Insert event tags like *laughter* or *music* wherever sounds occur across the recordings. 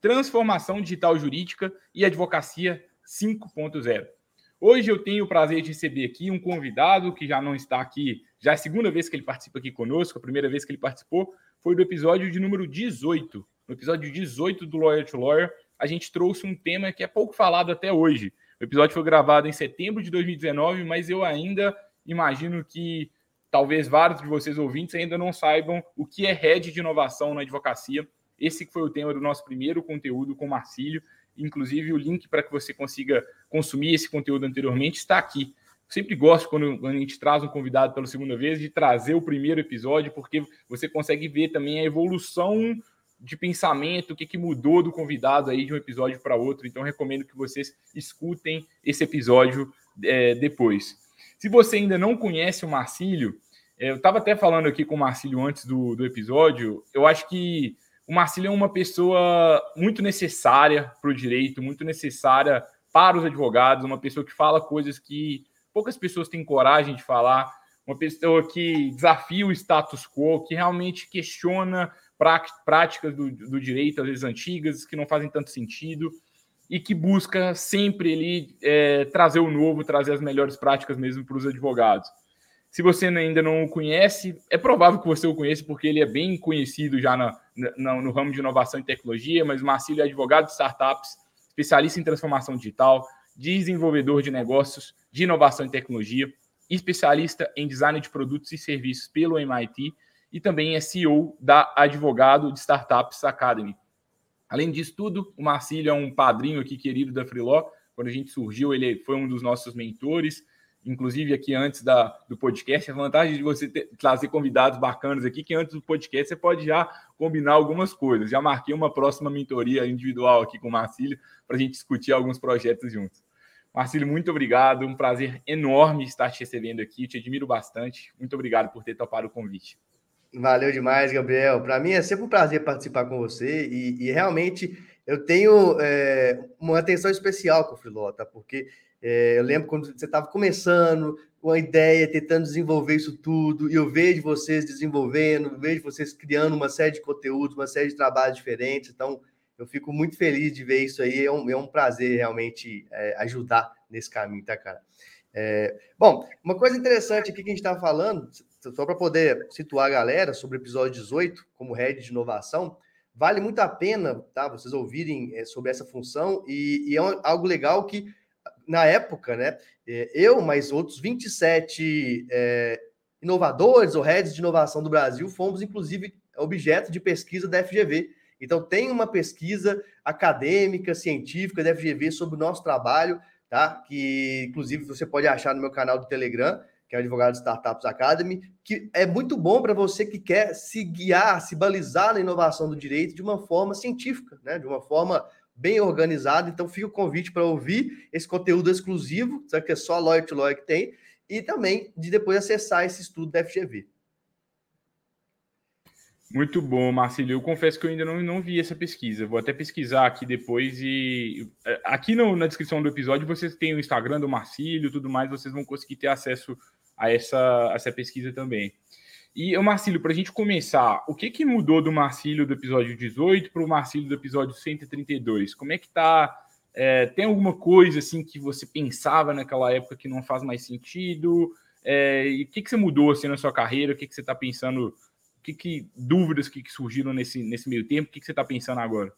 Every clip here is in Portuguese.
Transformação Digital Jurídica e Advocacia 5.0. Hoje eu tenho o prazer de receber aqui um convidado que já não está aqui, já é a segunda vez que ele participa aqui conosco, a primeira vez que ele participou foi do episódio de número 18. No episódio 18 do Lawyer to Lawyer, a gente trouxe um tema que é pouco falado até hoje. O episódio foi gravado em setembro de 2019, mas eu ainda imagino que talvez vários de vocês ouvintes ainda não saibam o que é rede de inovação na advocacia esse foi o tema do nosso primeiro conteúdo com o Marcílio. Inclusive, o link para que você consiga consumir esse conteúdo anteriormente está aqui. sempre gosto, quando, quando a gente traz um convidado pela segunda vez, de trazer o primeiro episódio, porque você consegue ver também a evolução de pensamento, o que, que mudou do convidado aí de um episódio para outro. Então, recomendo que vocês escutem esse episódio é, depois. Se você ainda não conhece o Marcílio, é, eu estava até falando aqui com o Marcílio antes do, do episódio, eu acho que o Marcílio é uma pessoa muito necessária para o direito, muito necessária para os advogados, uma pessoa que fala coisas que poucas pessoas têm coragem de falar, uma pessoa que desafia o status quo, que realmente questiona práticas do, do direito, às vezes antigas, que não fazem tanto sentido, e que busca sempre ali é, trazer o novo, trazer as melhores práticas mesmo para os advogados. Se você ainda não o conhece, é provável que você o conheça, porque ele é bem conhecido já na, na, no ramo de inovação e tecnologia, mas o Marcílio é advogado de startups, especialista em transformação digital, desenvolvedor de negócios de inovação e tecnologia, especialista em design de produtos e serviços pelo MIT e também é CEO da Advogado de Startups Academy. Além disso tudo, o Marcílio é um padrinho aqui querido da Freeló. Quando a gente surgiu, ele foi um dos nossos mentores inclusive aqui antes da, do podcast, a vantagem de você ter, trazer convidados bacanas aqui, que antes do podcast você pode já combinar algumas coisas. Já marquei uma próxima mentoria individual aqui com o Marcílio para a gente discutir alguns projetos juntos. Marcílio, muito obrigado. Um prazer enorme estar te recebendo aqui. Te admiro bastante. Muito obrigado por ter topado o convite. Valeu demais, Gabriel. Para mim é sempre um prazer participar com você e, e realmente eu tenho é, uma atenção especial com o Filota, porque é, eu lembro quando você estava começando, com a ideia, tentando desenvolver isso tudo, e eu vejo vocês desenvolvendo, vejo vocês criando uma série de conteúdos, uma série de trabalhos diferentes. Então, eu fico muito feliz de ver isso aí. É um, é um prazer realmente é, ajudar nesse caminho, tá, cara? É, bom, uma coisa interessante aqui que a gente estava falando, só para poder situar a galera sobre o episódio 18, como head de inovação, vale muito a pena, tá? Vocês ouvirem é, sobre essa função, e, e é algo legal que na época, né, é, eu, mais outros 27 é, inovadores ou heads de inovação do Brasil, fomos, inclusive, objeto de pesquisa da FGV. Então, tem uma pesquisa acadêmica, científica da FGV sobre o nosso trabalho, tá? Que, inclusive, você pode achar no meu canal do Telegram, que é o Advogado Startups Academy, que é muito bom para você que quer se guiar, se balizar na inovação do direito de uma forma científica, né? De uma forma bem organizado. Então, fica o convite para ouvir esse conteúdo exclusivo, que é só a Lawyer to Lawyer que tem, e também de depois acessar esse estudo da FGV. Muito bom, Marcelo. Eu confesso que eu ainda não, não vi essa pesquisa. Vou até pesquisar aqui depois e é, aqui no, na descrição do episódio vocês têm o Instagram do Marcílio e tudo mais, vocês vão conseguir ter acesso a essa, a essa pesquisa também. E, Marcílio, para a gente começar, o que, que mudou do Marcílio do episódio 18 para o Marcílio do episódio 132? Como é que tá? É, tem alguma coisa assim que você pensava naquela época que não faz mais sentido? É, e o que, que você mudou assim na sua carreira? O que, que você está pensando? O que, que dúvidas que, que surgiram nesse, nesse meio tempo? O que, que você está pensando agora?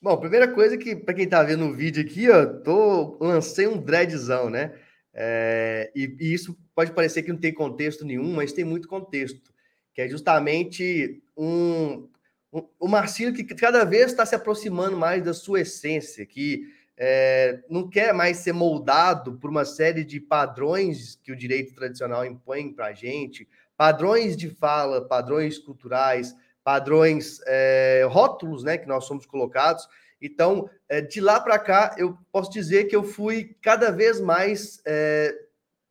Bom, primeira coisa que, para quem está vendo o vídeo aqui, ó, tô, lancei um dreadzão, né? É, e, e, isso pode parecer que não tem contexto nenhum, mas tem muito contexto, que é justamente um, um o Marcílio que cada vez está se aproximando mais da sua essência, que é, não quer mais ser moldado por uma série de padrões que o direito tradicional impõe para a gente, padrões de fala, padrões culturais, padrões, é, rótulos, né, que nós somos colocados. Então, é, de lá para cá, eu posso dizer que eu fui cada vez mais é,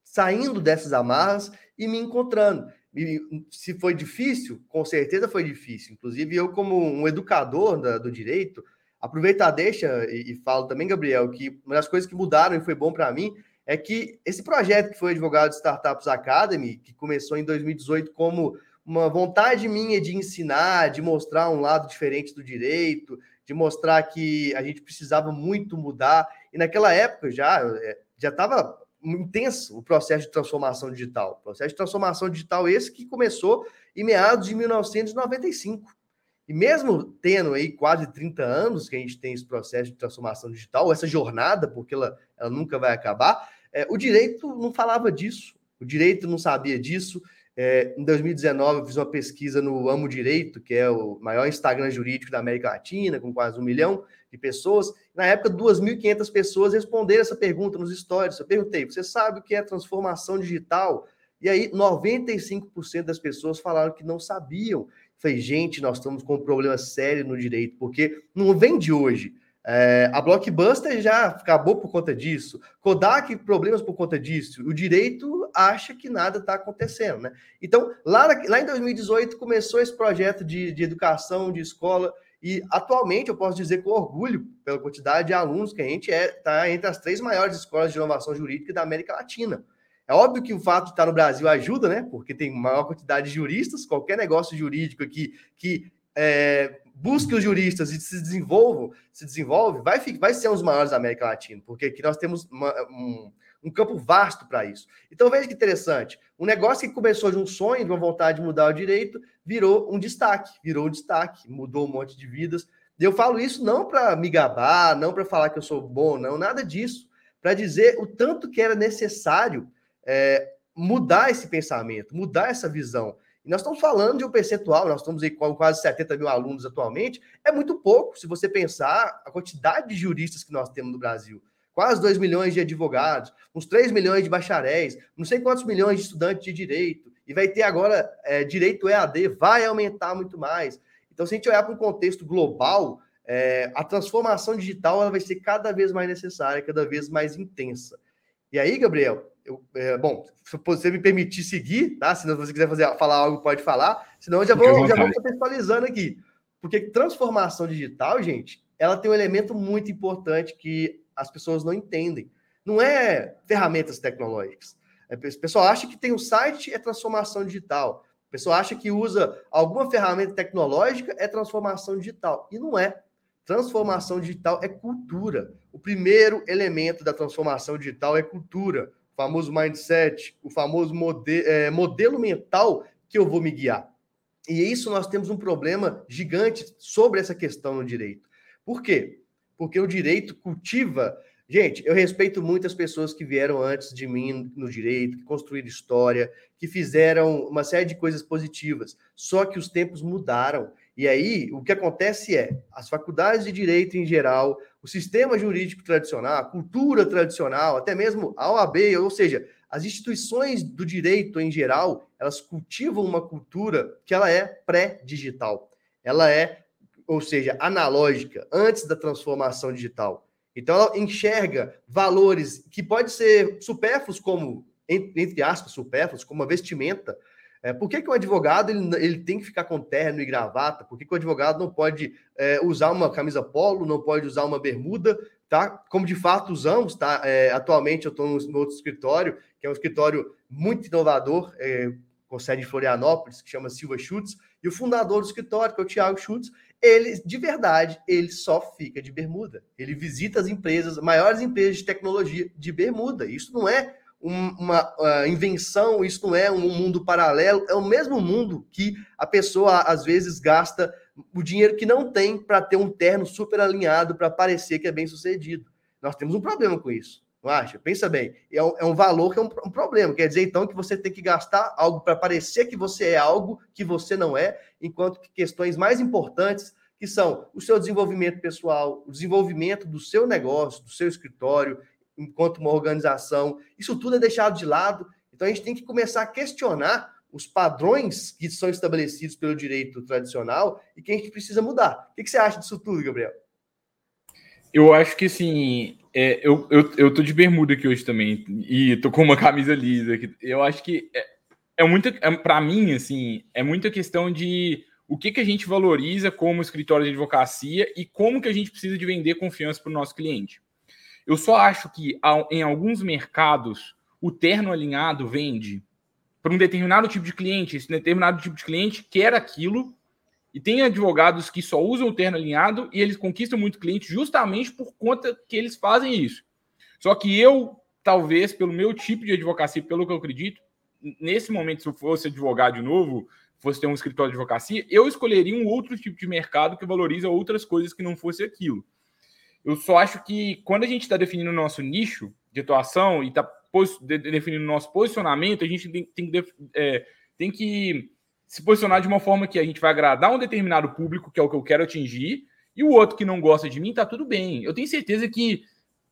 saindo dessas amarras e me encontrando. E, se foi difícil, com certeza foi difícil. Inclusive, eu, como um educador da, do direito, aproveitar, deixa e, e falo também, Gabriel, que uma das coisas que mudaram e foi bom para mim é que esse projeto que foi advogado de Startups Academy, que começou em 2018 como uma vontade minha de ensinar, de mostrar um lado diferente do direito, de mostrar que a gente precisava muito mudar. E naquela época já é, já estava intenso o processo de transformação digital. O processo de transformação digital esse que começou em meados de 1995. E mesmo tendo aí quase 30 anos que a gente tem esse processo de transformação digital, essa jornada, porque ela, ela nunca vai acabar, é, o direito não falava disso, o direito não sabia disso. É, em 2019, eu fiz uma pesquisa no Amo Direito, que é o maior Instagram jurídico da América Latina, com quase um milhão de pessoas. Na época, 2.500 pessoas responderam essa pergunta nos stories. Eu perguntei: você sabe o que é transformação digital? E aí, 95% das pessoas falaram que não sabiam. Falei, gente, nós estamos com um problema sério no direito, porque não vem de hoje. É, a Blockbuster já acabou por conta disso. Kodak, problemas por conta disso. O direito acha que nada está acontecendo, né? Então, lá, lá em 2018 começou esse projeto de, de educação, de escola, e atualmente eu posso dizer com orgulho, pela quantidade de alunos que a gente é, está entre as três maiores escolas de inovação jurídica da América Latina. É óbvio que o fato de estar no Brasil ajuda, né? Porque tem maior quantidade de juristas, qualquer negócio jurídico aqui que é, busque os juristas e se desenvolva, se desenvolve, vai, vai ser um dos maiores da América Latina, porque aqui nós temos uma, um, um, campo vasto para isso. Então veja que interessante, um negócio que começou de um sonho, de uma vontade de mudar o direito, virou um destaque, virou um destaque, mudou um monte de vidas. E eu falo isso não para me gabar, não para falar que eu sou bom, não, nada disso, para dizer o tanto que era necessário é, mudar esse pensamento, mudar essa visão. E nós estamos falando de um percentual, nós estamos com quase 70 mil alunos atualmente, é muito pouco se você pensar a quantidade de juristas que nós temos no Brasil. Quase 2 milhões de advogados, uns 3 milhões de bacharéis, não sei quantos milhões de estudantes de direito, e vai ter agora é, direito EAD, vai aumentar muito mais. Então, se a gente olhar para um contexto global, é, a transformação digital ela vai ser cada vez mais necessária, cada vez mais intensa. E aí, Gabriel, eu, é, bom, se você me permitir seguir, tá? Se você quiser fazer, falar algo, pode falar. Senão eu já vou, já vou contextualizando aqui. Porque transformação digital, gente, ela tem um elemento muito importante que as pessoas não entendem. Não é ferramentas tecnológicas. É, o pessoal acha que tem o um site é transformação digital. O pessoal acha que usa alguma ferramenta tecnológica é transformação digital. E não é. Transformação digital é cultura. O primeiro elemento da transformação digital é cultura famoso mindset, o famoso mode é, modelo mental que eu vou me guiar. E isso nós temos um problema gigante sobre essa questão no direito. Por quê? Porque o direito cultiva. Gente, eu respeito muitas pessoas que vieram antes de mim no direito, que construíram história, que fizeram uma série de coisas positivas. Só que os tempos mudaram. E aí, o que acontece é, as faculdades de direito em geral, o sistema jurídico tradicional, a cultura tradicional, até mesmo a OAB, ou seja, as instituições do direito em geral, elas cultivam uma cultura que ela é pré-digital. Ela é, ou seja, analógica, antes da transformação digital. Então, ela enxerga valores que podem ser supérfluos, como, entre aspas, supérfluos, como a vestimenta, é, por que, que o advogado ele, ele, tem que ficar com terno e gravata? Por que, que o advogado não pode é, usar uma camisa polo, não pode usar uma bermuda, tá? Como de fato usamos, tá? É, atualmente eu estou no, no, outro escritório, que é um escritório muito inovador, é, com sede em Florianópolis, que chama Silva Schutz, e o fundador do escritório, que é o Thiago Schutz, ele, de verdade, ele só fica de bermuda. Ele visita as empresas, maiores empresas de tecnologia de bermuda. Isso não é uma uh, invenção, isso não é um mundo paralelo, é o mesmo mundo que a pessoa às vezes gasta o dinheiro que não tem para ter um terno super alinhado para parecer que é bem sucedido. Nós temos um problema com isso, não acha? Pensa bem, é um, é um valor que é um, um, problema. Quer dizer, então, que você tem que gastar algo para parecer que você é algo que você não é, enquanto que questões mais importantes, que são o seu desenvolvimento pessoal, o desenvolvimento do seu negócio, do seu escritório, enquanto uma organização. Isso tudo é deixado de lado. Então a gente tem que começar a questionar os padrões que são estabelecidos pelo direito tradicional e que a gente precisa mudar. O que, você acha disso tudo, Gabriel? Eu acho que assim, é, eu, eu, eu tô de bermuda aqui hoje também, e tô com uma camisa lisa. Aqui. Eu acho que é, é muita, é, para mim, assim, é muita questão de o que, que a gente valoriza como escritório de advocacia e como que a gente precisa de vender confiança para o nosso cliente. Eu só acho que em alguns mercados o terno alinhado vende para um determinado tipo de cliente, esse determinado tipo de cliente quer aquilo e tem advogados que só usam o terno alinhado e eles conquistam muito cliente justamente por conta que eles fazem isso. Só que eu, talvez, pelo meu tipo de advocacia, pelo que eu acredito, nesse momento, se eu fosse advogado de novo, fosse ter um escritório de advocacia, eu escolheria um outro tipo de mercado que valoriza outras coisas que não fosse aquilo. Eu só acho que quando a gente está definindo o nosso nicho de atuação e está definindo o nosso posicionamento, a gente tem, tem, é, tem que se posicionar de uma forma que a gente vai agradar um determinado público, que é o que eu quero atingir, e o outro que não gosta de mim, tá tudo bem. Eu tenho certeza que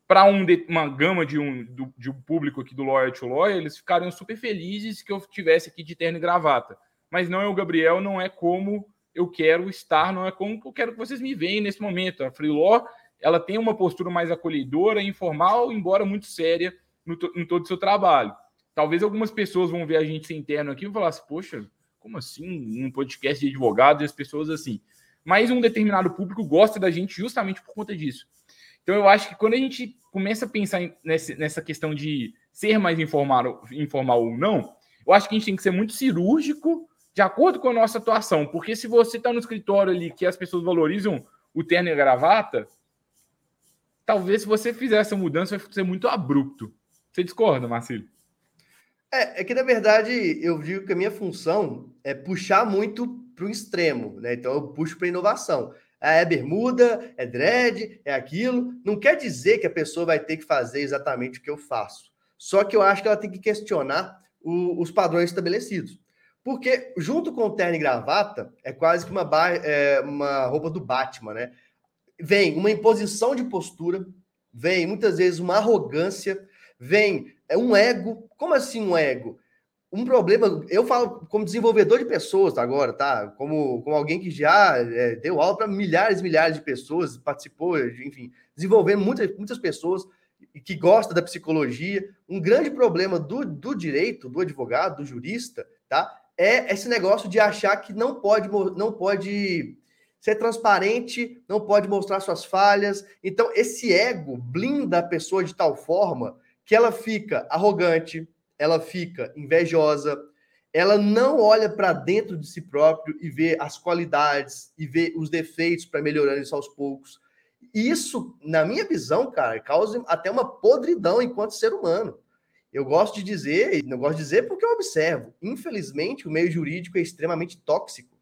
para um uma gama de um, do, de um público aqui do Lawyer to Lawyer, eles ficariam super felizes que eu tivesse aqui de terno e gravata. Mas não é o Gabriel, não é como eu quero estar, não é como eu quero que vocês me veem nesse momento. A Free Law, ela tem uma postura mais acolhedora, informal, embora muito séria no, em todo o seu trabalho. Talvez algumas pessoas vão ver a gente sem terno aqui e falar assim, poxa, como assim? Um podcast de advogados e as pessoas assim. Mas um determinado público gosta da gente justamente por conta disso. Então eu acho que quando a gente começa a pensar nessa questão de ser mais informal, informal ou não, eu acho que a gente tem que ser muito cirúrgico de acordo com a nossa atuação. Porque se você está no escritório ali que as pessoas valorizam o terno e a gravata, talvez se você fizer essa mudança vai ser muito abrupto. Você discorda, Marcelo? É, é que na verdade eu digo que a minha função é puxar muito para o extremo, né? Então eu puxo para inovação. É bermuda, é dread, é aquilo. Não quer dizer que a pessoa vai ter que fazer exatamente o que eu faço. Só que eu acho que ela tem que questionar o, os padrões estabelecidos. Porque junto com o terno e gravata, é quase que uma, é, uma roupa do Batman, né? Vem uma imposição de postura, vem muitas vezes uma arrogância, vem é um ego. Como assim um ego? Um problema, eu falo como desenvolvedor de pessoas agora, tá? Como, como alguém que já é, deu aula para milhares e milhares de pessoas, participou, enfim, desenvolvendo muitas, muitas pessoas que gosta da psicologia. Um grande problema do, do direito, do advogado, do jurista, tá? É esse negócio de achar que não pode, não pode ser transparente, não pode mostrar suas falhas. Então, esse ego blinda a pessoa de tal forma que ela fica arrogante, ela fica invejosa, ela não olha para dentro de si próprio e vê as qualidades e vê os defeitos para melhorar isso aos poucos. Isso, na minha visão, cara, causa até uma podridão enquanto ser humano. Eu gosto de dizer, não gosto de dizer porque eu observo. Infelizmente, o meio jurídico é extremamente tóxico.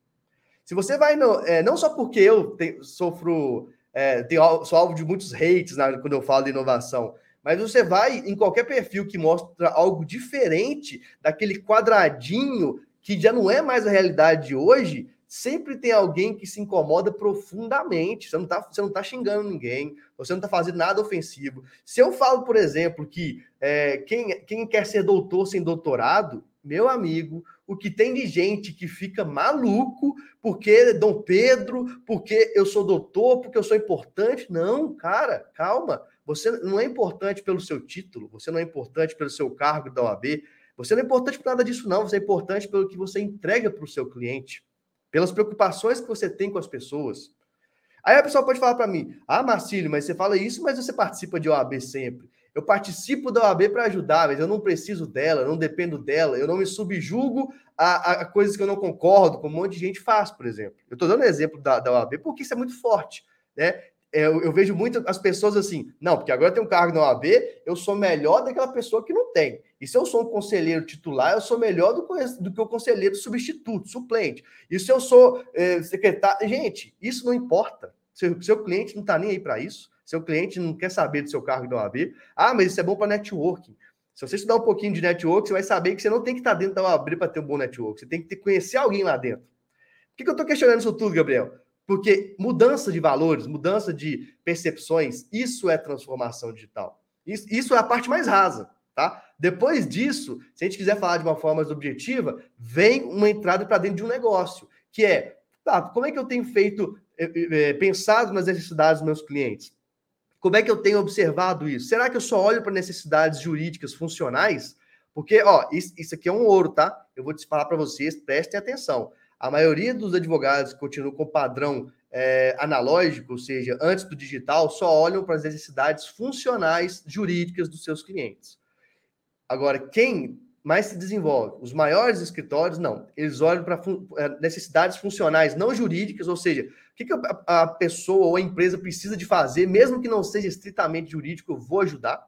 Se você vai no, é, não só porque eu te, sofro, é, tenho, sou alvo de muitos hates quando eu falo de inovação, mas você vai em qualquer perfil que mostra algo diferente daquele quadradinho que já não é mais a realidade de hoje, sempre tem alguém que se incomoda profundamente. Você não está você não tá xingando ninguém, você não está fazendo nada ofensivo. Se eu falo, por exemplo, que é, quem, quem quer ser doutor sem doutorado, meu amigo, o que tem de gente que fica maluco porque Dom Pedro, porque eu sou doutor, porque eu sou importante. Não, cara, calma. Você não é importante pelo seu título, você não é importante pelo seu cargo da OAB, você não é importante por nada disso, não. Você é importante pelo que você entrega para o seu cliente, pelas preocupações que você tem com as pessoas. Aí a pessoa pode falar para mim: Ah, Marcílio, mas você fala isso, mas você participa de OAB sempre. Eu participo da OAB para ajudar, mas eu não preciso dela, eu não dependo dela, eu não me subjugo a, a, coisas que eu não concordo, como um monte de gente faz, por exemplo. Eu estou dando exemplo da, da OAB porque isso é muito forte. Né? É, eu, eu, vejo muito as pessoas assim, não, porque agora tem um cargo na OAB, eu sou melhor daquela pessoa que não tem. E se eu sou um conselheiro titular, eu sou melhor do, do que o conselheiro substituto, suplente. E se eu sou é, secretário. Gente, isso não importa. Seu, seu cliente não está nem aí para isso. Seu cliente não quer saber do seu cargo da OAB. Ah, mas isso é bom para networking. Se você estudar um pouquinho de network, você vai saber que você não tem que estar dentro da OAB para ter um bom network. Você tem que conhecer alguém lá dentro. Por que, que eu estou questionando isso tudo, Gabriel? Porque mudança de valores, mudança de percepções, isso é transformação digital. Isso, isso é a parte mais rasa, tá? Depois disso, se a gente quiser falar de uma forma mais objetiva, vem uma entrada para dentro de um negócio, que é, tá, como é que eu tenho feito, é, é, pensado nas necessidades dos meus clientes? Como é que eu tenho observado isso? Será que eu só olho para necessidades jurídicas funcionais? Porque, ó, isso, isso aqui é um ouro, tá? Eu vou te falar para vocês, prestem atenção. A maioria dos advogados que continuam com padrão é, analógico, ou seja, antes do digital, só olham para as necessidades funcionais jurídicas dos seus clientes. Agora, quem mais se desenvolve? Os maiores escritórios, não. Eles olham para é, necessidades funcionais, não jurídicas, ou seja, o que, que a, a pessoa ou a empresa precisa de fazer, mesmo que não seja estritamente jurídico, eu vou ajudar.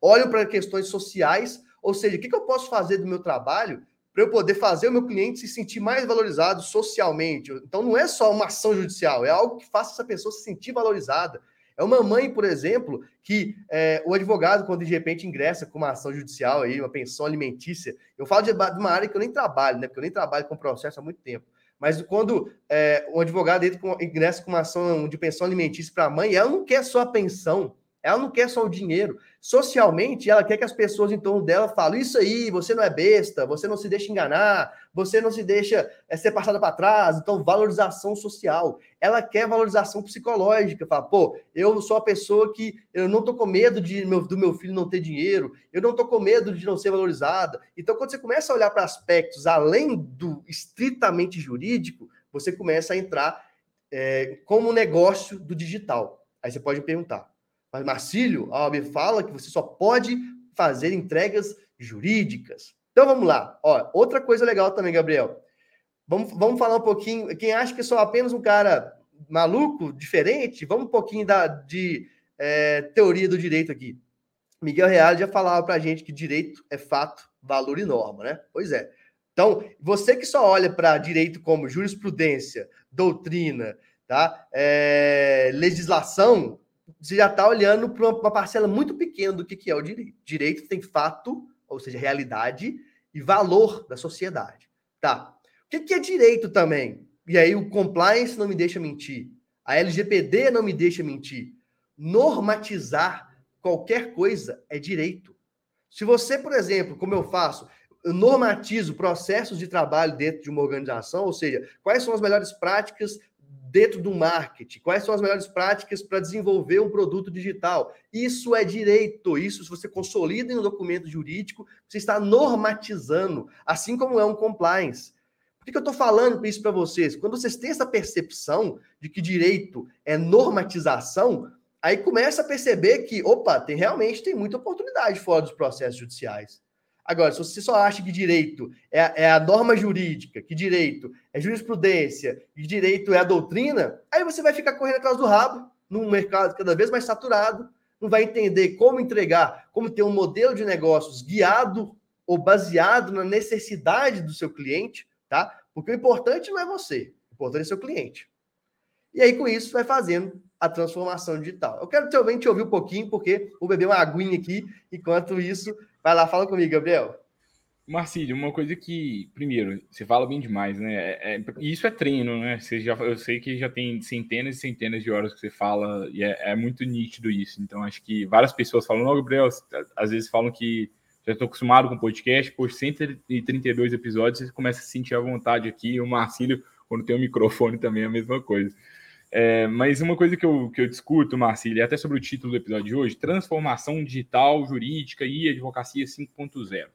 Olham para questões sociais, ou seja, o que, que eu posso fazer do meu trabalho para eu poder fazer o meu cliente se sentir mais valorizado socialmente. Então, não é só uma ação judicial, é algo que faça essa pessoa se sentir valorizada. É uma mãe, por exemplo, que é, o advogado, quando de repente ingressa com uma ação judicial, aí, uma pensão alimentícia, eu falo de, de uma área que eu nem trabalho, né? Porque eu nem trabalho com processo há muito tempo. Mas quando é, um advogado com, ingressa com uma ação de pensão alimentícia para a mãe, ela não quer só a pensão, ela não quer só o dinheiro. Socialmente, ela quer que as pessoas em torno dela falem isso aí, você não é besta, você não se deixa enganar, você não se deixa é, ser passada para trás. Então, valorização social. Ela quer valorização psicológica. Fala, pô, eu sou a pessoa que eu não tô com medo de meu, do meu filho não ter dinheiro, eu não tô com medo de não ser valorizada. Então, quando você começa a olhar para aspectos além do estritamente jurídico, você começa a entrar é, como negócio do digital. Aí você pode perguntar, mas Marcílio, a OAB fala que você só pode fazer entregas jurídicas. Então vamos lá. Ó, outra coisa legal também, Gabriel. Vamos, vamos falar um pouquinho. Quem acha que sou apenas um cara maluco, diferente, vamos um pouquinho da, de é, teoria do direito aqui. Miguel Real já falava para a gente que direito é fato, valor e norma, né? Pois é. Então, você que só olha para direito como jurisprudência, doutrina, tá? É, legislação, você já está olhando para uma parcela muito pequena do que, que é o direito. Direito tem fato, ou seja, realidade, e valor da sociedade. Tá. O que, que é direito também? E aí o compliance não me deixa mentir. A LGPD não me deixa mentir. Normatizar qualquer coisa é direito. Se você, por exemplo, como eu faço, eu normatizo processos de trabalho dentro de uma organização, ou seja, quais são as melhores práticas dentro do marketing? Quais são as melhores práticas para desenvolver um produto digital? Isso é direito. Isso, se você consolida em um documento jurídico, você está normatizando, assim como é um compliance. Por que, eu estou falando isso para vocês? Quando vocês têm essa percepção de que direito é normatização, aí começa a perceber que, opa, tem realmente tem muita oportunidade fora dos processos judiciais. Agora, se você só acha que direito é, é, a norma jurídica, que direito é jurisprudência, e direito é a doutrina, aí você vai ficar correndo atrás do rabo num mercado cada vez mais saturado, não vai entender como entregar, como ter um modelo de negócios guiado ou baseado na necessidade do seu cliente, tá? Porque o importante não é você, o importante é seu cliente. E aí, com isso, vai fazendo a transformação digital. Eu quero também te ouvir um pouquinho, porque vou beber uma aguinha aqui, enquanto isso Vai lá, fala comigo, Gabriel. Marcílio, uma coisa que, primeiro, você fala bem demais, né? É, é, isso é treino, né? Você já, eu sei que já tem centenas e centenas de horas que você fala e é, é muito nítido isso. Então, acho que várias pessoas falam, não, Gabriel, às vezes falam que já estou acostumado com podcast, por 132 episódios, você começa a sentir a vontade aqui. O Marcílio, quando tem o microfone, também é a mesma coisa. É, mas uma coisa que eu, que eu discuto, Marcílio, até sobre o título do episódio de hoje, transformação digital, jurídica e advocacia 5.0. O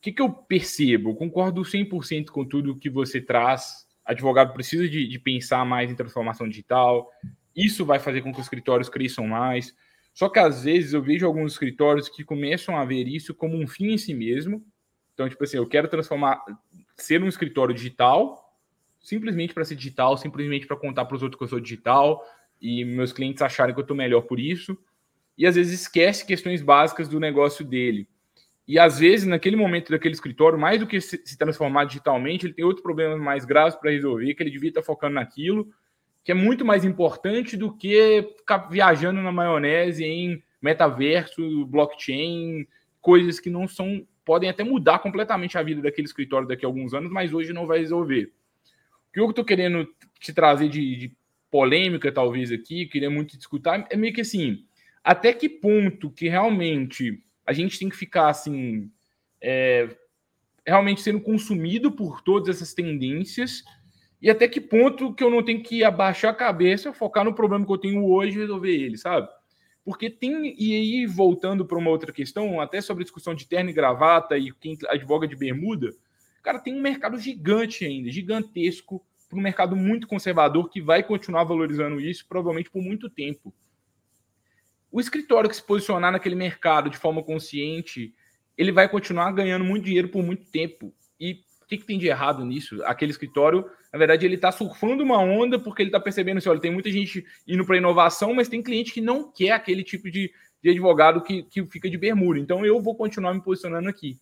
que, que eu percebo? Eu concordo 100% com tudo que você traz. Advogado precisa de, de pensar mais em transformação digital. Isso vai fazer com que os escritórios cresçam mais. Só que às vezes eu vejo alguns escritórios que começam a ver isso como um fim em si mesmo. Então, tipo assim, eu quero transformar, ser um escritório digital, simplesmente para ser digital, simplesmente para contar para os outros que eu sou digital e meus clientes acharem que eu estou melhor por isso. E às vezes esquece questões básicas do negócio dele. E às vezes, naquele momento daquele escritório, mais do que se transformar digitalmente, ele tem outros problemas mais graves para resolver, que ele devia estar focando naquilo, que é muito mais importante do que ficar viajando na maionese em metaverso, blockchain, coisas que não são podem até mudar completamente a vida daquele escritório daqui a alguns anos, mas hoje não vai resolver que eu estou querendo te trazer de, de, polêmica, talvez, aqui, queria muito discutir, é meio que assim, até que ponto que realmente a gente tem que ficar assim, é, realmente sendo consumido por todas essas tendências E até que ponto que eu não tenho que abaixar a cabeça, focar no problema que eu tenho hoje e resolver ele, sabe? Porque tem, e aí voltando para uma outra questão, até sobre a discussão de terno e gravata e quem advoga de bermuda, cara, tem um mercado gigante ainda, gigantesco, para um mercado muito conservador que vai continuar valorizando isso provavelmente por muito tempo. O escritório que se posicionar naquele mercado de forma consciente, ele vai continuar ganhando muito dinheiro por muito tempo. E o que, que tem de errado nisso? Aquele escritório, na verdade, ele está surfando uma onda porque ele está percebendo assim: olha, tem muita gente indo para inovação, mas tem cliente que não quer aquele tipo de, de advogado que, que fica de bermuda. Então eu vou continuar me posicionando aqui.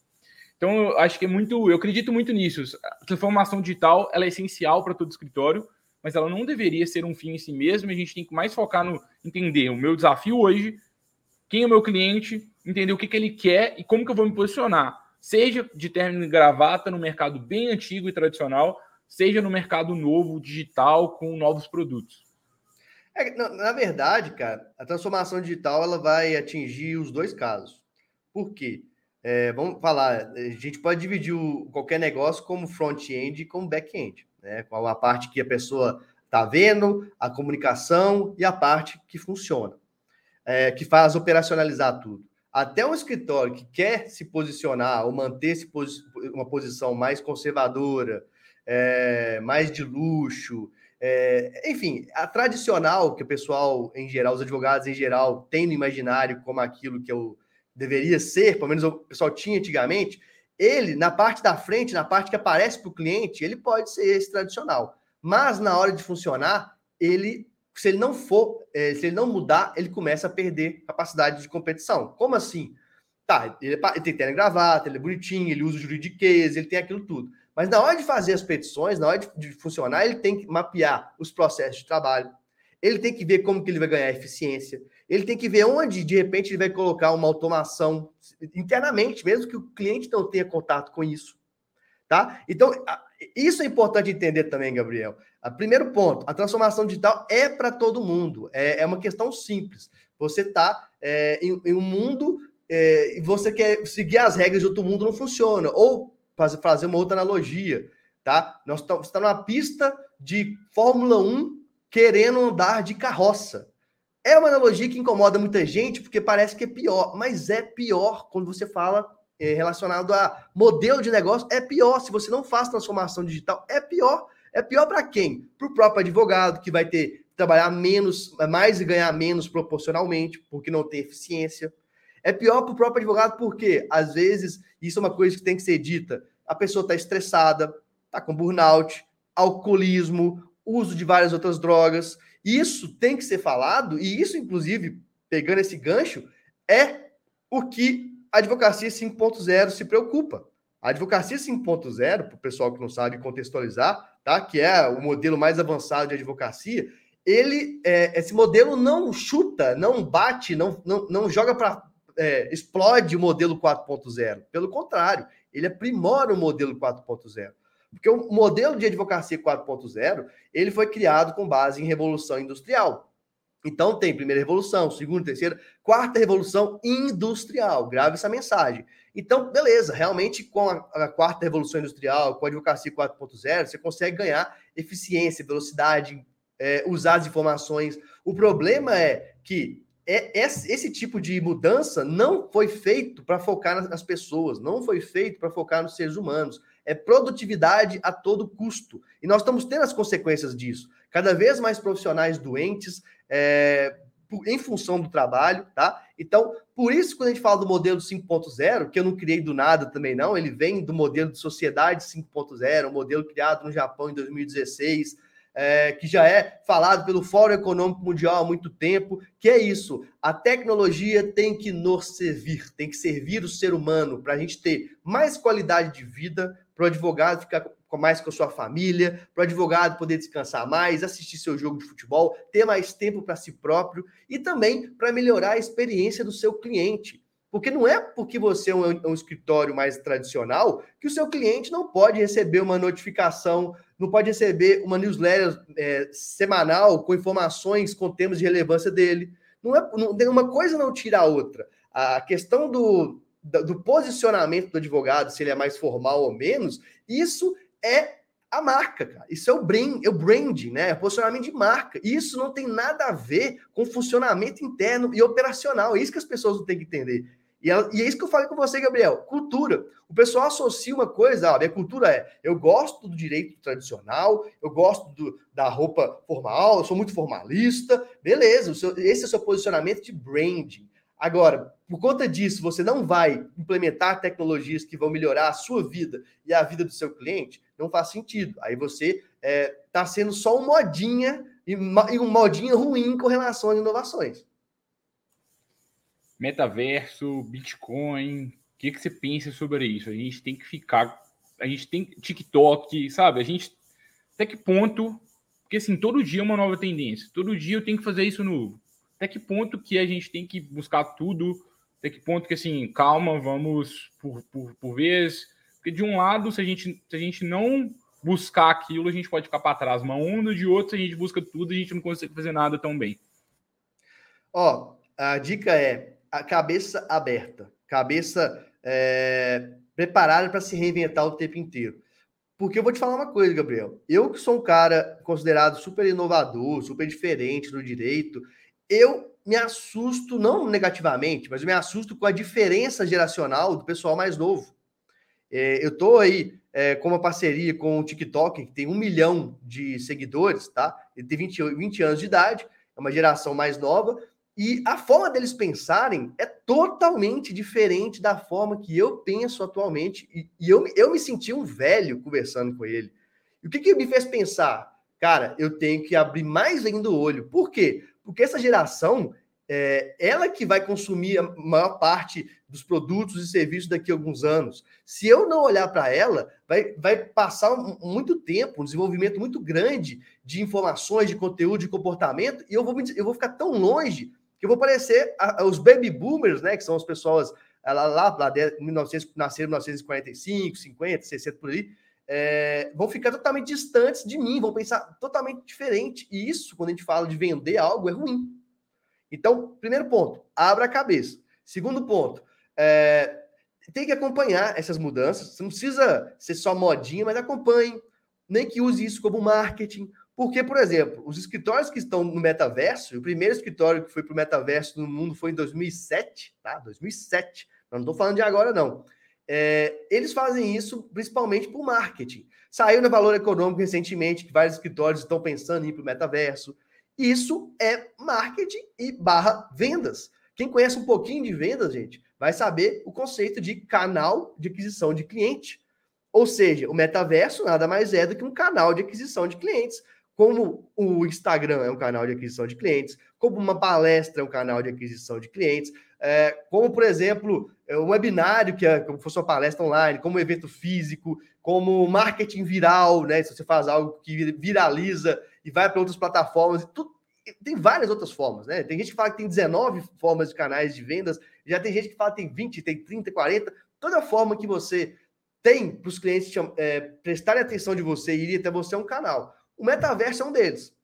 Então, eu acho que é muito, eu acredito muito nisso. A transformação digital ela é essencial para todo escritório, mas ela não deveria ser um fim em si mesmo. A gente tem que mais focar no entender o meu desafio hoje, quem é o meu cliente, entender o que, que ele quer e como que eu vou me posicionar. Seja de terno e gravata no mercado bem antigo e tradicional, seja no mercado novo, digital, com novos produtos. É, na, na, verdade, cara, a transformação digital ela vai atingir os dois casos. Por quê? É, vamos falar, a gente pode dividir o, qualquer negócio como front-end e como back-end, né? Qual a parte que a pessoa está vendo, a comunicação e a parte que funciona, é, que faz operacionalizar tudo. Até um escritório que quer se posicionar ou manter -se posi uma posição mais conservadora, é, mais de luxo, é, enfim, a tradicional que o pessoal em geral, os advogados em geral, tem no imaginário como aquilo que eu deveria ser, pelo menos o pessoal tinha antigamente, ele, na parte da frente, na parte que aparece para o cliente, ele pode ser esse tradicional. Mas na hora de funcionar, ele, se ele não for, é, se ele não mudar, ele começa a perder capacidade de competição. Como assim? Tá, ele, ele tem terno gravata, ele é bonitinho, ele usa o juridiquês, ele tem aquilo tudo. Mas na hora de fazer as petições, na hora de, de funcionar, ele tem que mapear os processos de trabalho, ele tem que ver como que ele vai ganhar eficiência, ele tem que ver onde, de repente, ele vai colocar uma automação internamente, mesmo que o cliente não tenha contato com isso. Tá? Então, isso é importante entender também, Gabriel. Primeiro ponto, a transformação digital é para todo mundo. É, é, uma questão simples. Você está é, em, em, um mundo é, e você quer seguir as regras de outro mundo, não funciona. Ou fazer uma outra analogia, tá? Nós estamos tá numa pista de Fórmula 1 querendo andar de carroça. É uma analogia que incomoda muita gente porque parece que é pior, mas é pior quando você fala é, relacionado a modelo de negócio, é pior. Se você não faz transformação digital, é pior. É pior para quem? Para o próprio advogado, que vai ter trabalhar menos, mais e ganhar menos proporcionalmente, porque não tem eficiência. É pior para o próprio advogado, porque às vezes, isso é uma coisa que tem que ser dita, a pessoa está estressada, está com burnout, alcoolismo, uso de várias outras drogas. Isso tem que ser falado, e isso, inclusive, pegando esse gancho, é o que a advocacia 5.0 se preocupa. A advocacia 5.0, para o pessoal que não sabe contextualizar, tá? que é o modelo mais avançado de advocacia, ele é, esse modelo não chuta, não bate, não, não, não joga para. É, explode o modelo 4.0. Pelo contrário, ele aprimora o modelo 4.0. Porque o modelo de advocacia 4.0, ele foi criado com base em revolução industrial. Então tem primeira revolução, segunda, terceira, quarta revolução industrial. Grave essa mensagem. Então, beleza, realmente com a, a quarta revolução industrial, com a advocacia 4.0, você consegue ganhar eficiência, velocidade, é, usar as informações. O problema é que é, esse, esse tipo de mudança não foi feito para focar nas, nas pessoas, não foi feito para focar nos seres humanos é produtividade a todo custo. E nós estamos tendo as consequências disso. Cada vez mais profissionais doentes é, em função do trabalho, tá? Então, por isso, quando a gente fala do modelo 5.0, que eu não criei do nada também, não, ele vem do modelo de sociedade 5.0, um modelo criado no Japão em 2016, é, que já é falado pelo Fórum Econômico Mundial há muito tempo, que é isso: a tecnologia tem que nos servir, tem que servir o ser humano para a gente ter mais qualidade de vida, para o advogado ficar mais com a sua família, para o advogado poder descansar mais, assistir seu jogo de futebol, ter mais tempo para si próprio e também para melhorar a experiência do seu cliente. Porque não é porque você é um, é um, escritório mais tradicional que o seu cliente não pode receber uma notificação, não pode receber uma newsletter é, semanal com informações com temas de relevância dele. Não é, não, uma coisa não tira a outra. A questão do, do posicionamento do advogado, se ele é mais formal ou menos, isso é a marca, cara. Isso é o brand, é o brand, né? É posicionamento de marca. Isso não tem nada a ver com funcionamento interno e operacional. É isso que as pessoas não têm que entender. E é, e é isso que eu falei com você, Gabriel. Cultura. O pessoal associa uma coisa, a minha cultura é: eu gosto do direito tradicional, eu gosto do, da roupa formal, eu sou muito formalista. Beleza, seu, esse é o seu posicionamento de branding. Agora, por conta disso, você não vai implementar tecnologias que vão melhorar a sua vida e a vida do seu cliente, não faz sentido. Aí você está é, tá sendo só um modinha e, um modinha ruim com relação às inovações. Metaverso, Bitcoin, o que, que você pensa sobre isso? A gente tem que ficar. A gente tem TikTok, sabe? A gente. Até que ponto. Porque assim, todo dia é uma nova tendência. Todo dia eu tenho que fazer isso novo até que ponto que a gente tem que buscar tudo, até que ponto que, assim, calma, vamos por, por, por vez. Porque, de um lado, se a, gente, se a gente não buscar aquilo, a gente pode ficar para trás. Uma onda, de outro, se a gente busca tudo, a gente não consegue fazer nada tão bem. Ó, a dica é a cabeça aberta, cabeça é, preparada para se reinventar o tempo inteiro. Porque eu vou te falar uma coisa, Gabriel. Eu que sou um cara considerado super inovador, super diferente no direito, eu me assusto, não negativamente, mas me assusto com a diferença geracional do pessoal mais novo. É, eu estou aí é, com uma parceria com o TikTok, que tem um milhão de seguidores, tá? Ele tem 20, 20 anos de idade, é uma geração mais nova, e a forma deles pensarem é totalmente diferente da forma que eu penso atualmente. E, e eu, eu me senti um velho conversando com ele. E o que, que me fez pensar? Cara, eu tenho que abrir mais ainda o olho. Por quê? Porque essa geração é ela que vai consumir a maior parte dos produtos e serviços daqui a alguns anos. Se eu não olhar para ela, vai, vai passar um, muito tempo, um desenvolvimento muito grande de informações, de conteúdo, de comportamento, e eu vou, eu vou ficar tão longe que eu vou parecer a, a, os baby boomers, né, que são as pessoas lá, lá, lá de 1900, nasceram em 1945, 50, 60 por aí, é, vão ficar totalmente distantes de mim, vão pensar totalmente diferente. E isso, quando a gente fala de vender algo, é ruim. Então, primeiro ponto, abra a cabeça. Segundo ponto, é, tem que acompanhar essas mudanças. Você não precisa ser só modinha, mas acompanhe. Nem que use isso como marketing. Porque, por exemplo, os escritórios que estão no metaverso, o primeiro escritório que foi para o metaverso no mundo foi em 2007, tá? 2007. não estou falando de agora, não. É, eles fazem isso principalmente por marketing. Saiu no Valor Econômico recentemente que vários escritórios estão pensando em ir para o metaverso. Isso é marketing e barra vendas. Quem conhece um pouquinho de vendas, gente, vai saber o conceito de canal de aquisição de cliente. Ou seja, o metaverso nada mais é do que um canal de aquisição de clientes. Como o Instagram é um canal de aquisição de clientes, como uma palestra é um canal de aquisição de clientes, é, como, por exemplo, é, um webinário, que é como fosse uma palestra online, como um evento físico, como marketing viral, né? Se você faz algo que viraliza e vai para outras plataformas, tudo, tem várias outras formas, né? Tem gente que fala que tem 19 formas de canais de vendas, já tem gente que fala que tem 20, tem 30, 40. Toda forma que você tem para os clientes é, prestarem atenção de você e ir até você é um canal. O metaverso é um deles.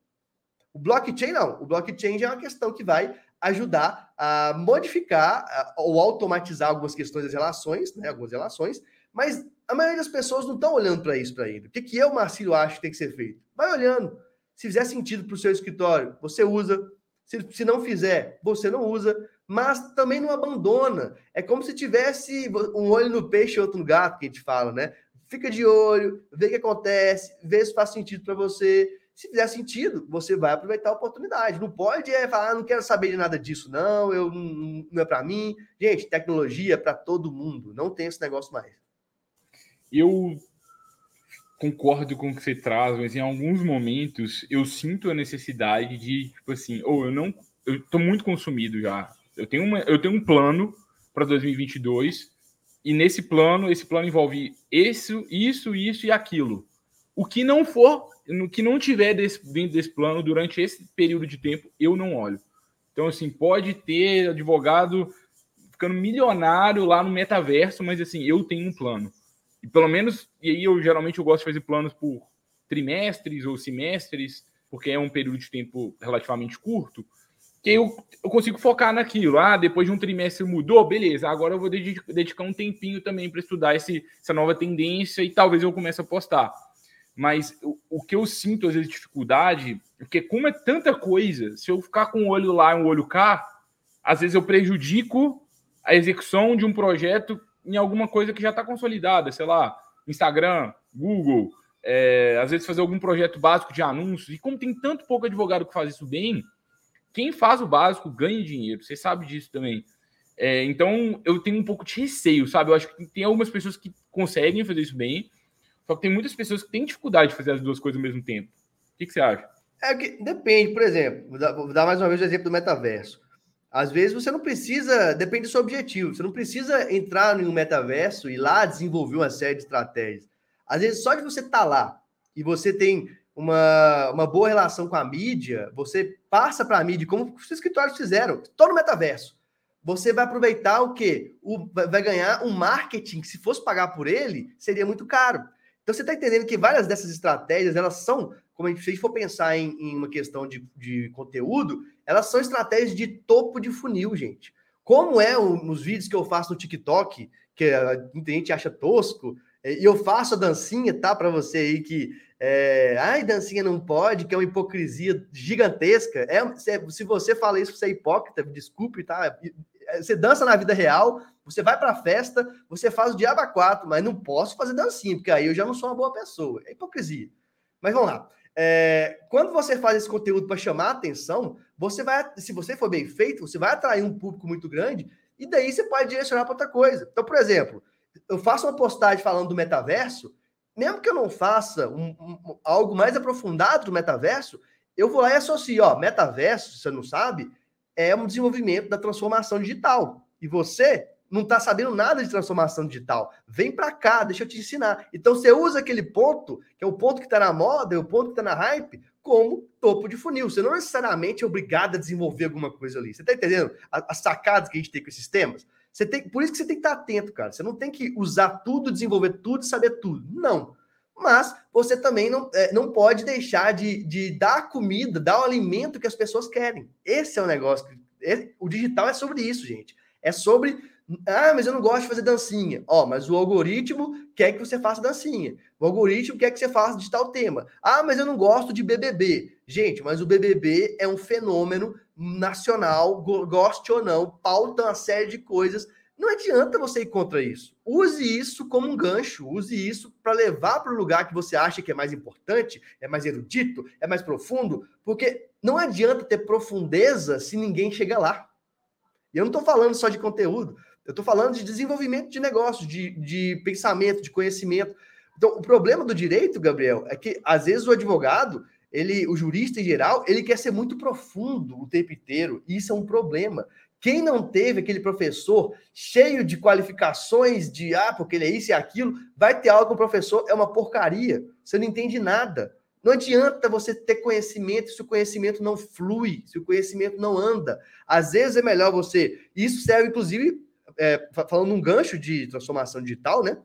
O blockchain não. O blockchain é uma questão que vai ajudar a modificar ou automatizar algumas questões das relações, né, algumas relações, mas a maioria das pessoas não estão olhando para isso para ainda. O que, que eu, Marcílio, acho que tem que ser feito? Vai olhando. Se fizer sentido para o seu escritório, você usa. Se, se não fizer, você não usa. Mas também não abandona. É como se tivesse um olho no peixe e outro no gato, que a gente fala, né? Fica de olho, vê o que acontece, vê se faz sentido para você se fizer sentido, você vai aproveitar a oportunidade. Não pode é, falar, ah, não quero saber de nada disso, não, eu não, não é para mim. Gente, tecnologia é para todo mundo, não tem esse negócio mais. Eu concordo com o que você traz, mas em alguns momentos eu sinto a necessidade de, tipo assim, ou eu não, eu tô muito consumido já. Eu tenho, uma, eu tenho um plano para 2022 e nesse plano, esse plano envolve isso, isso, isso e aquilo. O que não for no que não tiver desse, dentro desse plano durante esse período de tempo, eu não olho. Então, assim, pode ter advogado ficando milionário lá no metaverso, mas assim, eu tenho um plano. E pelo menos, e aí eu geralmente eu gosto de fazer planos por trimestres ou semestres, porque é um período de tempo relativamente curto, que eu, eu consigo focar naquilo. Ah, depois de um trimestre mudou, beleza, agora eu vou dedicar um tempinho também para estudar esse, essa nova tendência e talvez eu comece a postar. Mas o, o que eu sinto, às vezes, dificuldade, porque como é tanta coisa, se eu ficar com um olho lá e um olho cá, às vezes eu prejudico a execução de um projeto em alguma coisa que já está consolidada, sei lá, Instagram, Google, é, às vezes fazer algum projeto básico de anúncios. E como tem tanto pouco advogado que faz isso bem, quem faz o básico ganha dinheiro. Você sabe disso também. É, então eu tenho um pouco de receio, sabe? Eu acho que tem algumas pessoas que conseguem fazer isso bem, só que tem muitas pessoas que têm dificuldade de fazer as duas coisas ao mesmo tempo. O que, que você acha? É que depende, por exemplo, vou dar, mais uma vez o exemplo do metaverso. Às vezes você não precisa, depende do seu objetivo, você não precisa entrar em um metaverso e lá desenvolver uma série de estratégias. Às vezes, só de você estar tá lá e você tem uma, uma boa relação com a mídia, você passa para a mídia, como os escritórios fizeram, todo no metaverso. Você vai aproveitar o quê? O, vai ganhar um marketing que, se fosse pagar por ele, seria muito caro. Então, você está entendendo que várias dessas estratégias, elas são, como a gente, se a gente for pensar em, em uma questão de, de conteúdo, elas são estratégias de topo de funil, gente. Como é o, nos vídeos que eu faço no TikTok, que muita gente acha tosco, e eu faço a dancinha, tá? Para você aí que. É, Ai, dancinha não pode, que é uma hipocrisia gigantesca. É, se você fala isso, você é hipócrita, desculpe, tá? Você dança na vida real, você vai para festa, você faz o diabo quatro, mas não posso fazer dancinha, porque aí eu já não sou uma boa pessoa. É hipocrisia. Mas vamos lá. É, quando você faz esse conteúdo para chamar a atenção, você vai, se você for bem feito, você vai atrair um público muito grande e daí você pode direcionar para outra coisa. Então, por exemplo, eu faço uma postagem falando do metaverso, mesmo que eu não faça um, um, algo mais aprofundado do metaverso, eu vou lá e associo, ó, metaverso, você não sabe, é um desenvolvimento da transformação digital. E você não está sabendo nada de transformação digital. Vem para cá, deixa eu te ensinar. Então você usa aquele ponto, que é o ponto que está na moda, é o ponto que está na hype, como topo de funil. Você não necessariamente é obrigado a desenvolver alguma coisa ali. Você está entendendo as sacadas que a gente tem com esses temas? Você tem, por isso que você tem que estar atento, cara. Você não tem que usar tudo, desenvolver tudo saber tudo. Não. Mas você também não, é, não pode deixar de, de dar comida, dar o alimento que as pessoas querem. Esse é o negócio. o digital é sobre isso, gente. É sobre. Ah, mas eu não gosto de fazer dancinha. Ó, mas o algoritmo quer que você faça dancinha. O algoritmo quer que você faça de tal tema. Ah, mas eu não gosto de BBB. Gente, mas o BBB é um fenômeno nacional, goste ou não, pauta uma série de coisas. Não adianta você ir contra isso. Use isso como um gancho, use isso para levar para o lugar que você acha que é mais importante, é mais erudito, é mais profundo, porque não adianta ter profundeza se ninguém chega lá. E eu não estou falando só de conteúdo, eu estou falando de desenvolvimento de negócios, de, de pensamento, de conhecimento. Então, o problema do direito, Gabriel, é que às vezes o advogado ele, o jurista em geral, ele quer ser muito profundo o tempo inteiro, e isso é um problema. Quem não teve aquele professor cheio de qualificações de ah, porque ele é isso e aquilo, vai ter aula com o professor, é uma porcaria. Você não entende nada. Não adianta você ter conhecimento se o conhecimento não flui, se o conhecimento não anda. Às vezes é melhor você. Isso serve, inclusive, é, falando um gancho de transformação digital, né?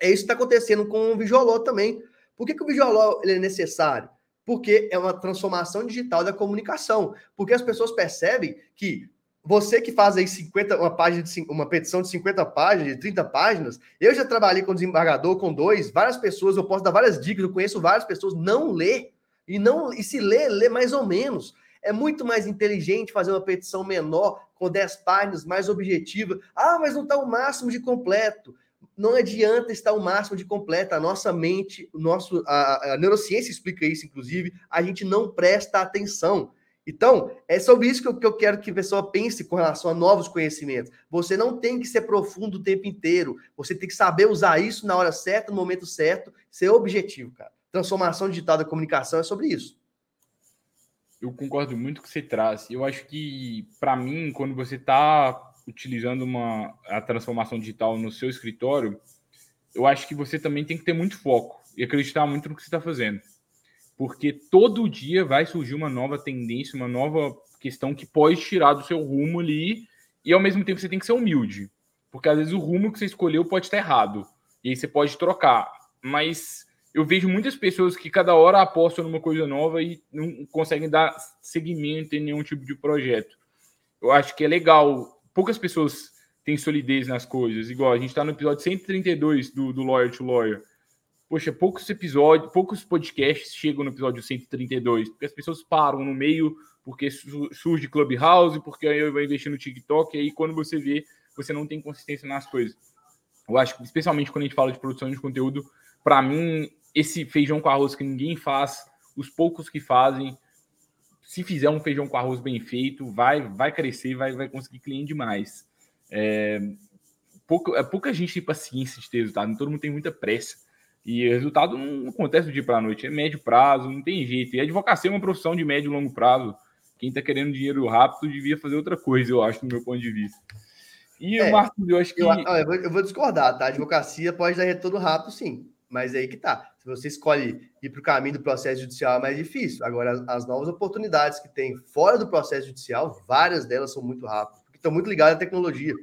É isso que está acontecendo com o Visualó também. Por que, que o ele é necessário? porque é uma transformação digital da comunicação. Porque as pessoas percebem que você que faz aí 50, uma página de uma petição de 50 páginas, de 30 páginas, eu já trabalhei com desembargador com dois, várias pessoas, eu posso dar várias dicas, eu conheço várias pessoas, não lê. E não e se lê, lê mais ou menos. É muito mais inteligente fazer uma petição menor, com 10 páginas, mais objetiva. Ah, mas não está o máximo de completo não adianta estar o máximo de completa. A nossa mente, o nosso, a, a, neurociência explica isso, inclusive, a gente não presta atenção. Então, é sobre isso que eu, que eu quero que a pessoa pense com relação a novos conhecimentos. Você não tem que ser profundo o tempo inteiro. Você tem que saber usar isso na hora certa, no momento certo, ser objetivo, cara. Transformação digital da comunicação é sobre isso. Eu concordo muito com o que você traz. Eu acho que, para mim, quando você está utilizando uma, a transformação digital no seu escritório, eu acho que você também tem que ter muito foco e acreditar muito no que você está fazendo. Porque todo dia vai surgir uma nova tendência, uma nova questão que pode tirar do seu rumo ali, e ao mesmo tempo você tem que ser humilde. Porque às vezes o rumo que você escolheu pode estar errado. E aí você pode trocar. Mas eu vejo muitas pessoas que cada hora apostam numa coisa nova e não conseguem dar seguimento em nenhum tipo de projeto. Eu acho que é legal poucas pessoas têm solidez nas coisas. Igual a gente está no episódio 132 do, do Lawyer to Lawyer. Poxa, poucos episódios, poucos podcasts chegam no episódio 132, porque as pessoas param no meio, porque surge Clubhouse, porque aí eu vou investir no TikTok, e aí quando você vê, você não tem consistência nas coisas. Eu acho que, especialmente quando a gente fala de produção de conteúdo, para mim, esse feijão com arroz que ninguém faz, os poucos que fazem, se fizer um feijão com arroz bem feito, vai, vai crescer, vai, vai conseguir cliente demais. É, pouca, pouca gente tem paciência de ter resultado, todo mundo tem muita pressa. E o resultado não acontece do dia para a noite, é médio prazo, não tem jeito. E a advocacia é uma profissão de médio e longo prazo. Quem está querendo dinheiro rápido devia fazer outra coisa, eu acho, do meu ponto de vista. E é, o Marcos, eu acho que. Eu, eu, vou, eu, vou, discordar, tá? A advocacia pode dar retorno rápido, sim. Mas aí que tá. Se você escolhe ir para o caminho do processo judicial, é mais difícil. Agora, as, as, novas oportunidades que tem fora do processo judicial, várias delas são muito rápidas, porque estão muito ligadas à tecnologia.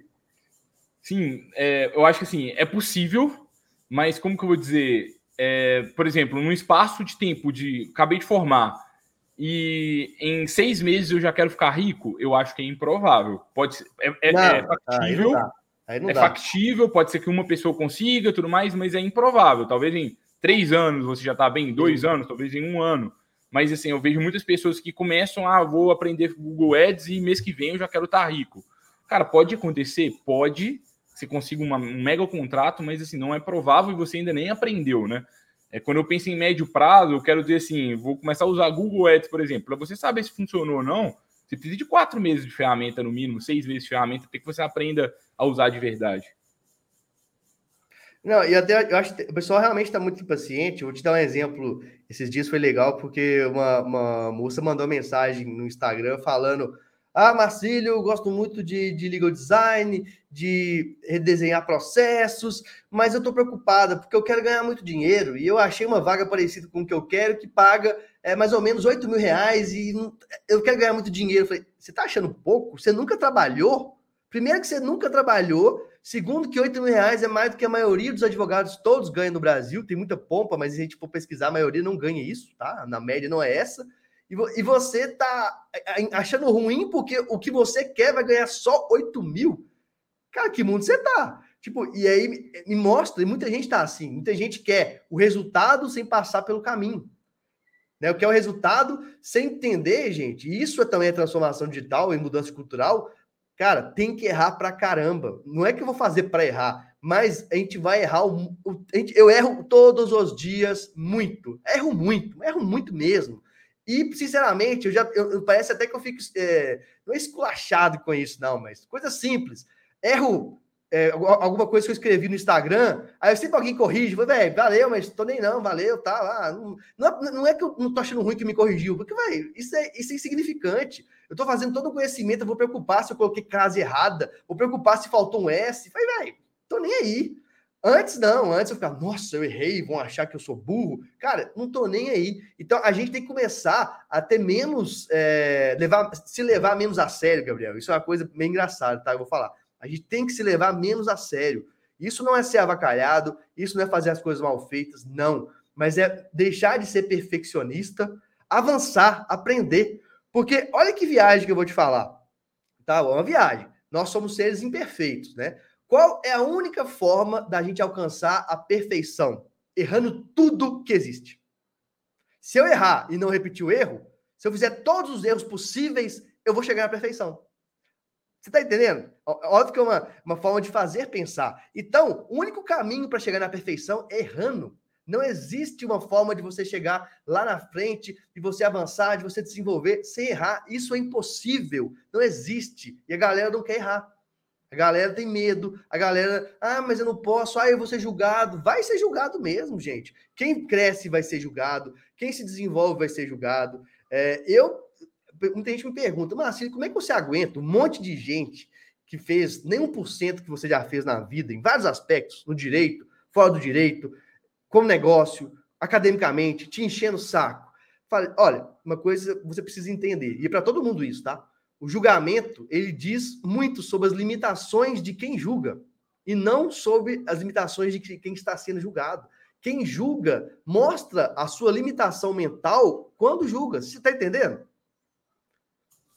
Sim, é, eu acho que assim, é possível, mas como que eu vou dizer? É, por exemplo, num espaço de tempo de. Acabei de formar e em seis meses eu já quero ficar rico, eu acho que é improvável. Pode ser, é, é, não, é factível, é dá. factível, pode ser que uma pessoa consiga, tudo mais, mas é improvável. Talvez em três anos você já está bem, dois anos, talvez em um ano. Mas assim, eu vejo muitas pessoas que começam, ah, vou aprender Google Ads e mês que vem eu já quero estar tá rico. Cara, pode acontecer? Pode. Você consiga uma, um mega contrato, mas assim, não é provável e você ainda nem aprendeu, né? É, quando eu penso em médio prazo, eu quero dizer assim, vou começar a usar Google Ads, por exemplo. Para você saber se funcionou ou não, você precisa de quatro meses de ferramenta no mínimo, seis meses de ferramenta, até que você aprenda a usar de verdade. Não, e até eu acho que o pessoal realmente está muito impaciente. Vou te dar um exemplo. Esses dias foi legal porque uma, uma moça mandou mensagem no Instagram falando ah, Marcílio, eu gosto muito de, de legal design, de redesenhar processos, mas eu estou preocupada porque eu quero ganhar muito dinheiro e eu achei uma vaga parecida com o que eu quero que paga é, mais ou menos 8 mil reais e não, eu quero ganhar muito dinheiro. Eu falei, você está achando pouco? Você nunca trabalhou? Primeiro que você nunca trabalhou, segundo que 8 mil reais é mais do que a maioria dos advogados todos ganham no Brasil, tem muita pompa, mas se a gente for pesquisar, a maioria não ganha isso, tá? Na média não é essa e, você tá achando ruim porque o que você quer vai ganhar só 8 mil. Cara, que mundo você tá? Tipo, e aí me mostra, e muita gente tá assim, muita gente quer o resultado sem passar pelo caminho. Né? O que é o resultado sem entender, gente, isso é também a transformação digital e mudança cultural. Cara, tem que errar pra caramba. Não é que eu vou fazer para errar, mas a gente vai errar. O, o, gente, eu erro todos os dias muito. Erro muito, erro muito mesmo. E, sinceramente, eu já eu, eu, parece até que eu fico é, não é esculachado com isso, não, mas coisa simples. Erro é, alguma coisa que eu escrevi no Instagram, aí sempre alguém corrige, velho, valeu, mas tô nem não, valeu, tá lá. Não, não, é, não é que eu não tô achando ruim que me corrigiu, porque, velho, isso é, isso é insignificante. Eu tô fazendo todo o conhecimento, eu vou preocupar se eu coloquei crase errada, vou preocupar se faltou um S. Falei, velho, tô nem aí. Antes não, antes eu ficava, nossa, eu errei, vão achar que eu sou burro. Cara, não tô nem aí. Então a gente tem que começar a ter menos, é, levar, se levar menos a sério, Gabriel. Isso é uma coisa meio engraçada, tá? Eu vou falar. A gente tem que se levar menos a sério. Isso não é ser avacalhado, isso não é fazer as coisas mal feitas, não. Mas é deixar de ser perfeccionista, avançar, aprender. Porque olha que viagem que eu vou te falar. Tá? É uma viagem. Nós somos seres imperfeitos, né? Qual é a única forma da gente alcançar a perfeição? Errando tudo que existe. Se eu errar e não repetir o erro, se eu fizer todos os erros possíveis, eu vou chegar à perfeição. Você está entendendo? Óbvio que é uma, uma forma de fazer pensar. Então, o único caminho para chegar na perfeição é errando. Não existe uma forma de você chegar lá na frente, de você avançar, de você desenvolver sem errar. Isso é impossível. Não existe. E a galera não quer errar. A galera tem medo, a galera, ah, mas eu não posso, ah, eu vou ser julgado. Vai ser julgado mesmo, gente. Quem cresce vai ser julgado, quem se desenvolve vai ser julgado. É, eu, muita gente me pergunta, Marcelo, como é que você aguenta um monte de gente que fez nem um por cento que você já fez na vida, em vários aspectos, no direito, fora do direito, como negócio, academicamente, te enchendo o saco. Fale, olha, uma coisa você precisa entender, e é para todo mundo isso, tá? O julgamento, ele diz muito sobre as limitações de quem julga e não sobre as limitações de quem está sendo julgado. Quem julga mostra a sua limitação mental quando julga. Você está entendendo?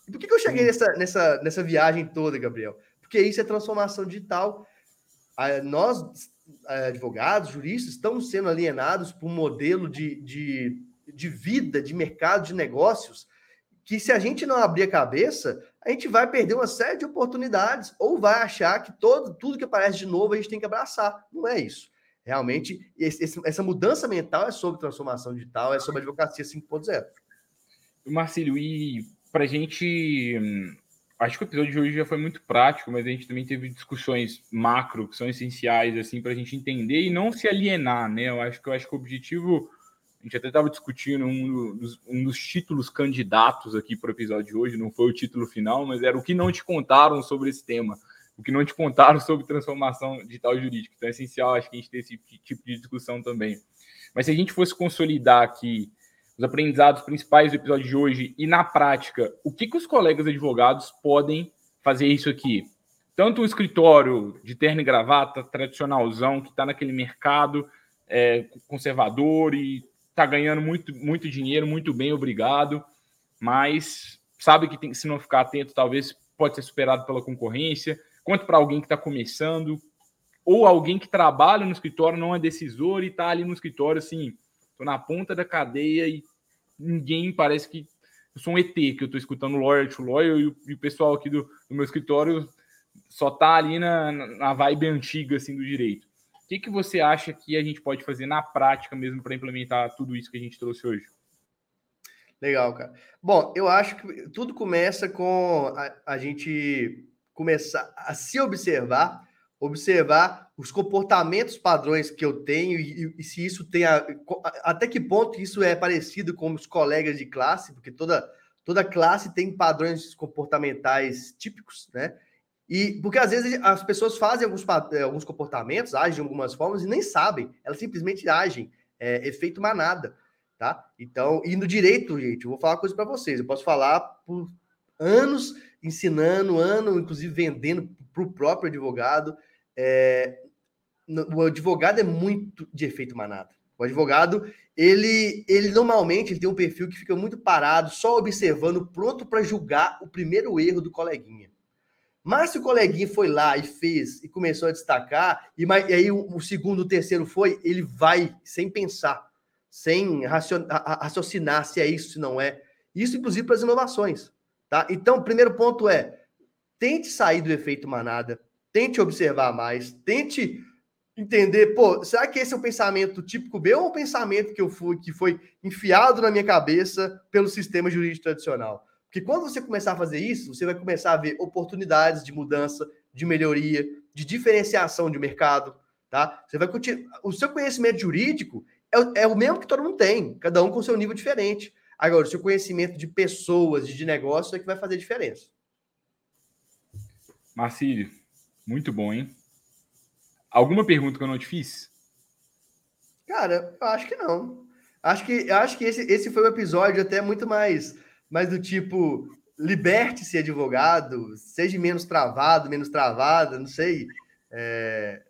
E por que, que eu cheguei nessa, nessa, nessa viagem toda, Gabriel? Porque isso é transformação digital. nós, advogados, juristas, estamos sendo alienados por um modelo de, de, de vida, de mercado, de negócios, que se a gente não abrir a cabeça, a gente vai perder uma série de oportunidades ou vai achar que todo, tudo que aparece de novo a gente tem que abraçar. Não é isso. Realmente, esse, essa mudança mental é sobre transformação digital, é sobre advocacia 5.0. Marcílio, e para a gente. Acho que o episódio de hoje já foi muito prático, mas a gente também teve discussões macro que são essenciais assim para a gente entender e não se alienar, né? Eu acho que eu acho que o objetivo a gente até estava discutindo um dos, um dos, títulos candidatos aqui para o episódio de hoje, não foi o título final, mas era o que não te contaram sobre esse tema, o que não te contaram *laughs* sobre transformação digital jurídica. Então é essencial, acho que a gente ter esse tipo de discussão também. Mas se a gente fosse consolidar aqui os aprendizados principais do episódio de hoje e na prática, o que, que os colegas advogados podem fazer isso aqui? Tanto o escritório de terno e gravata, tradicionalzão, que está naquele mercado é, conservador e está ganhando muito, muito dinheiro, muito bem, obrigado, mas sabe que tem, se não ficar atento, talvez pode ser superado pela concorrência. Quanto para alguém que está começando, ou alguém que trabalha no escritório, não é decisor e está ali no escritório, assim, estou na ponta da cadeia e ninguém parece que eu sou um ET, que eu estou escutando lawyer to lawyer e o, e o pessoal aqui do, do, meu escritório só está ali na, na vibe antiga, assim, do direito que, que você acha que a gente pode fazer na prática mesmo para implementar tudo isso que a gente trouxe hoje? Legal, cara. Bom, eu acho que tudo começa com a, a gente começar a se observar, observar os comportamentos padrões que eu tenho e, e se isso tem a, até que ponto isso é parecido com os colegas de classe, porque toda toda classe tem padrões comportamentais típicos, né? E porque às vezes as pessoas fazem alguns, eh, alguns comportamentos, agem de algumas formas e nem sabem, elas simplesmente agem, é, efeito manada, tá? Então, e no direito, gente, eu vou falar uma coisa para vocês, eu posso falar por anos ensinando, ano, inclusive vendendo para o próprio advogado. É, o advogado é muito de efeito manada. O advogado, ele, ele normalmente ele tem um perfil que fica muito parado, só observando, pronto para julgar o primeiro erro do coleguinha. Mas se o coleguinha foi lá e fez e começou a destacar, e, e aí o, o, segundo, o terceiro foi, ele vai sem pensar, sem raciocinar se é isso, se não é. Isso, inclusive, para as inovações. Tá? Então, o primeiro ponto é: tente sair do efeito manada, tente observar mais, tente entender, pô, será que esse é o pensamento típico meu ou o pensamento que eu fui, que foi enfiado na minha cabeça pelo sistema jurídico tradicional? Porque quando você começar a fazer isso, você vai começar a ver oportunidades de mudança, de melhoria, de diferenciação de mercado, tá? Você vai continuar. O seu conhecimento jurídico é, é, o mesmo que todo mundo tem, cada um com seu nível diferente. Agora, o seu conhecimento de pessoas e de negócio é que vai fazer diferença. Marcílio, muito bom, hein? Alguma pergunta que eu não te fiz? Cara, eu acho que não. Acho que, acho que esse, esse foi um episódio até muito mais mas do tipo, liberte-se advogado, seja menos travado, menos travada, não sei. É,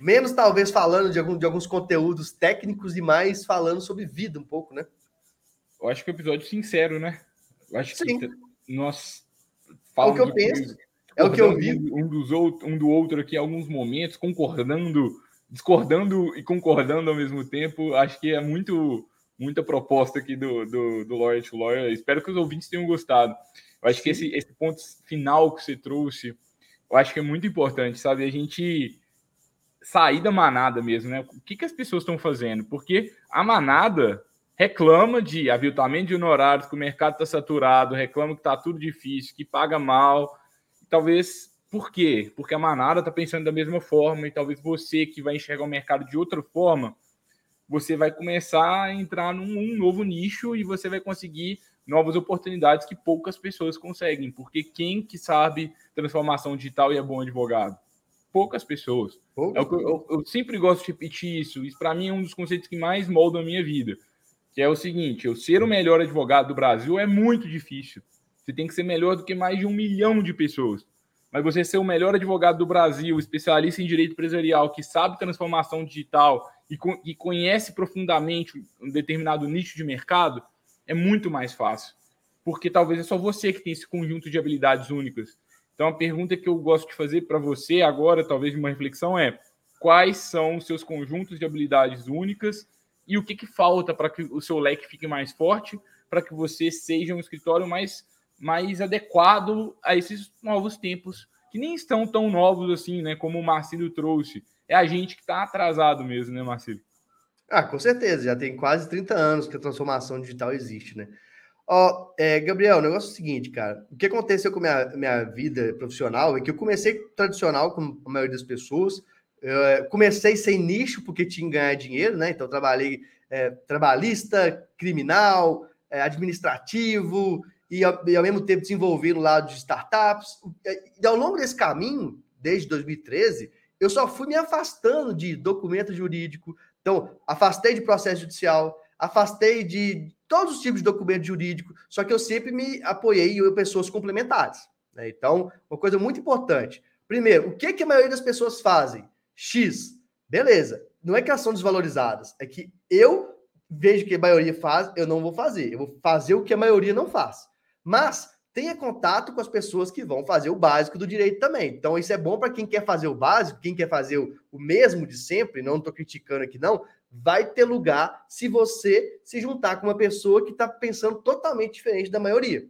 menos talvez falando de, algum, de alguns conteúdos técnicos e mais falando sobre vida um pouco, né? Eu acho que é um episódio sincero, né? Eu acho Sim. que nós falamos. É o que eu penso. É o que eu vi. Um, dos outro, um do outro aqui em alguns momentos, concordando, discordando e concordando ao mesmo tempo. Acho que é muito muita proposta aqui do, do, do Lawyer to Lawyer. Espero que os ouvintes tenham gostado. Eu acho Sim. que esse, esse ponto final que você trouxe, eu acho que é muito importante, sabe? A gente sair da manada mesmo, né? O que, que as pessoas estão fazendo? Porque a manada reclama de aviltamento de honorários, que o mercado está saturado, reclama que está tudo difícil, que paga mal. Talvez por quê? Porque a manada está pensando da mesma forma e talvez você que vai enxergar o mercado de outra forma você vai começar a entrar num um novo nicho e você vai conseguir novas oportunidades que poucas pessoas conseguem, porque quem que sabe transformação digital e é bom advogado? Poucas pessoas. É eu, eu, eu, sempre gosto de repetir isso. Isso para mim é um dos conceitos que mais moldam a minha vida, que é o seguinte: eu ser o melhor advogado do Brasil é muito difícil. Você tem que ser melhor do que mais de um milhão de pessoas. Mas você ser o melhor advogado do Brasil, especialista em direito empresarial, que sabe transformação digital e, e conhece profundamente um determinado nicho de mercado, é muito mais fácil. Porque talvez é só você que tem esse conjunto de habilidades únicas. Então, a pergunta que eu gosto de fazer para você agora, talvez uma reflexão, é: quais são os seus conjuntos de habilidades únicas e o que, que falta para que o seu leque fique mais forte, para que você seja um escritório mais, mais adequado a esses novos tempos, que nem estão tão novos assim, né? Como o Marcílio trouxe. É a gente que está atrasado mesmo, né, Marcílio? Ah, com certeza, já tem quase 30 anos que a transformação digital existe, né? Ó, é, Gabriel, o negócio é o seguinte, cara. O que aconteceu com a minha, minha vida profissional é que eu comecei tradicional, como a maioria das pessoas. Eu é, comecei sem nicho, porque tinha que ganhar dinheiro, né? Então, trabalhei é, trabalhista, criminal, é, administrativo, e ao, e ao, mesmo tempo desenvolvi no lado de startups. E ao longo desse caminho, desde 2013, eu só fui me afastando de documento jurídico, então, afastei de processo judicial, afastei de todos os tipos de documento jurídico, só que eu sempre me apoiei em pessoas complementares. Né? Então, uma coisa muito importante. Primeiro, o que, que a maioria das pessoas fazem? X. Beleza. Não é que elas são desvalorizadas, é que eu vejo que a maioria faz, eu não vou fazer. Eu vou fazer o que a maioria não faz. Mas tenha contato com as pessoas que vão fazer o básico do direito também. Então, isso é bom para quem quer fazer o básico, quem quer fazer o, o mesmo de sempre, não estou criticando aqui, não. Vai ter lugar se você se juntar com uma pessoa que está pensando totalmente diferente da maioria.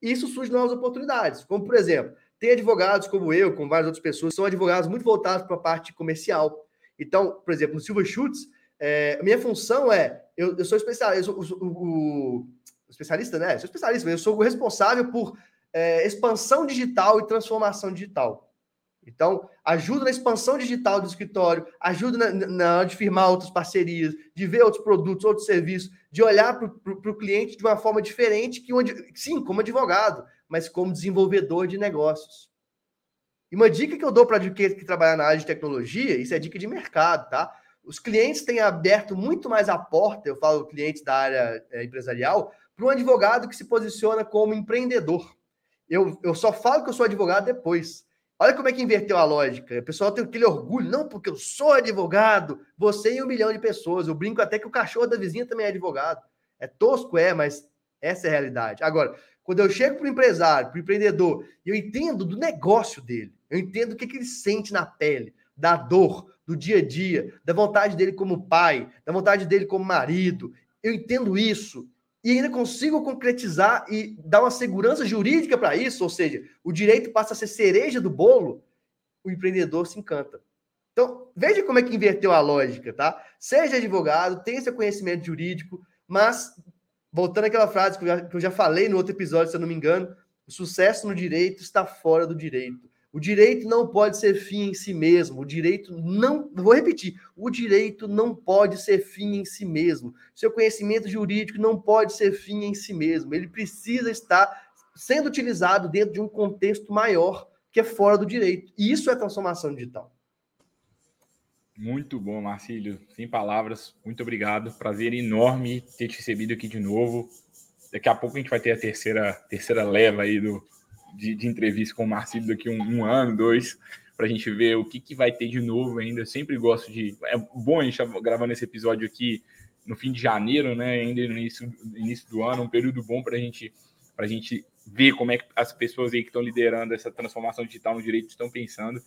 Isso surge novas oportunidades, como por exemplo, tem advogados como eu, como várias outras pessoas, são advogados muito voltados para a parte comercial. Então, por exemplo, no Silva Schutz, é, minha função é, eu, eu sou especialista, eu sou, o, o, especialista, né? Eu sou especialista, eu sou o responsável por é, expansão digital e transformação digital. Então, ajuda na expansão digital do escritório, ajuda na, na de firmar outras parcerias, de ver outros produtos, outros serviços, de olhar para o cliente de uma forma diferente que, onde, sim, como advogado, mas como desenvolvedor de negócios. E uma dica que eu dou para advogados que trabalham na área de tecnologia, isso é dica de mercado, tá? Os clientes têm aberto muito mais a porta, eu falo clientes da área é, empresarial, para um advogado que se posiciona como empreendedor. Eu, eu só falo que eu sou advogado depois. Olha como é que inverteu a lógica. O pessoal tem aquele orgulho, não, porque eu sou advogado, você e um milhão de pessoas. Eu brinco até que o cachorro da vizinha também é advogado. É tosco, é, mas essa é a realidade. Agora, quando eu chego para o empresário, para o empreendedor, eu entendo do negócio dele, eu entendo o que, que ele sente na pele, da dor, do dia a dia, da vontade dele como pai, da vontade dele como marido. Eu entendo isso e ainda consigo concretizar e dar uma segurança jurídica para isso, ou seja, o direito passa a ser cereja do bolo, o empreendedor se encanta. Então, veja como é que inverteu a lógica, tá? Seja advogado, tenha seu conhecimento jurídico, mas, voltando àquela frase que eu já, que eu já falei no outro episódio, se eu não me engano, o sucesso no direito está fora do direito. O direito não pode ser fim em si mesmo. O direito não. Vou repetir: o direito não pode ser fim em si mesmo. Seu conhecimento jurídico não pode ser fim em si mesmo. Ele precisa estar sendo utilizado dentro de um contexto maior que é fora do direito. E isso é transformação digital. Muito bom, Marcílio. Sem palavras, muito obrigado. Prazer enorme ter te recebido aqui de novo. Daqui a pouco a gente vai ter a terceira, terceira leva aí do, de, de entrevista com o Marcelo daqui um, um ano, dois, para a gente ver o que, que vai ter de novo ainda. Eu sempre gosto de. É bom a gente estar tá gravando esse episódio aqui no fim de janeiro, né? Ainda no início, início do ano, um período bom para gente, a gente ver como é que as pessoas aí que estão liderando essa transformação digital no direito estão pensando.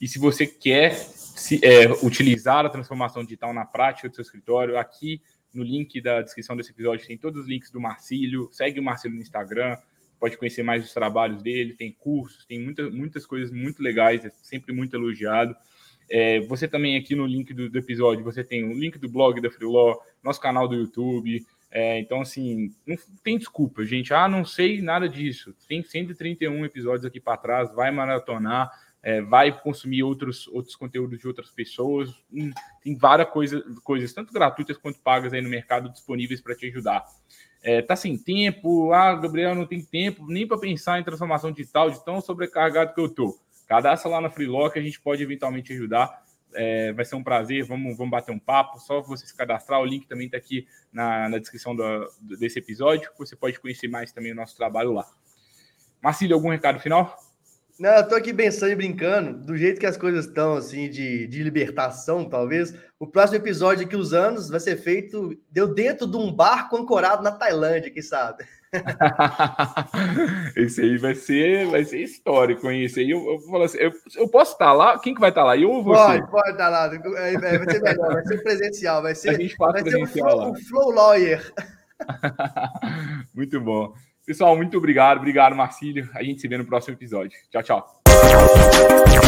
E se você quer se, é, utilizar a transformação digital na prática do seu escritório, aqui no link da descrição desse episódio tem todos os links do Marcílio. Segue o Marcílio no Instagram, pode conhecer mais os trabalhos dele, tem cursos, tem muita, muitas coisas muito legais, é sempre muito elogiado. É, você também aqui no link do, do, episódio, você tem o link do blog da Freelaw, nosso canal do YouTube. É, então, assim, não tem desculpa, gente. Ah, não sei nada disso. Tem 131 episódios aqui para trás, vai maratonar, é, vai consumir outros, outros conteúdos de outras pessoas. Hum, tem várias coisas, coisas, tanto gratuitas quanto pagas aí no mercado disponíveis para te ajudar é, tá sem tempo, ah, Gabriel não tem tempo nem para pensar em transformação digital, de tão sobrecarregado que eu tô. Cadastra lá na Freelock, a gente pode eventualmente ajudar. É, vai ser um prazer, vamos, vamos bater um papo. Só você se cadastrar, o link também está aqui na, na descrição do, desse episódio. Você pode conhecer mais também o nosso trabalho lá. Marcílio, algum recado final? Não, eu tô aqui pensando e brincando, do jeito que as coisas estão, assim, de, de libertação, talvez. O próximo episódio aqui, os anos, vai ser feito deu dentro de um barco ancorado na Tailândia, quem sabe? *laughs* esse aí vai ser, vai ser histórico, hein? Esse aí eu, eu falo assim, eu, eu, posso estar lá? Quem que vai estar lá? Eu ou você? Pode, pode estar lá. É, é, vai ser melhor, vai ser presencial, vai ser. A gente faz presencial o flow, lá. O Flow Lawyer. *laughs* muito bom. Pessoal, muito obrigado. Obrigado, Marcílio. A gente se vê no próximo episódio. Tchau, tchau.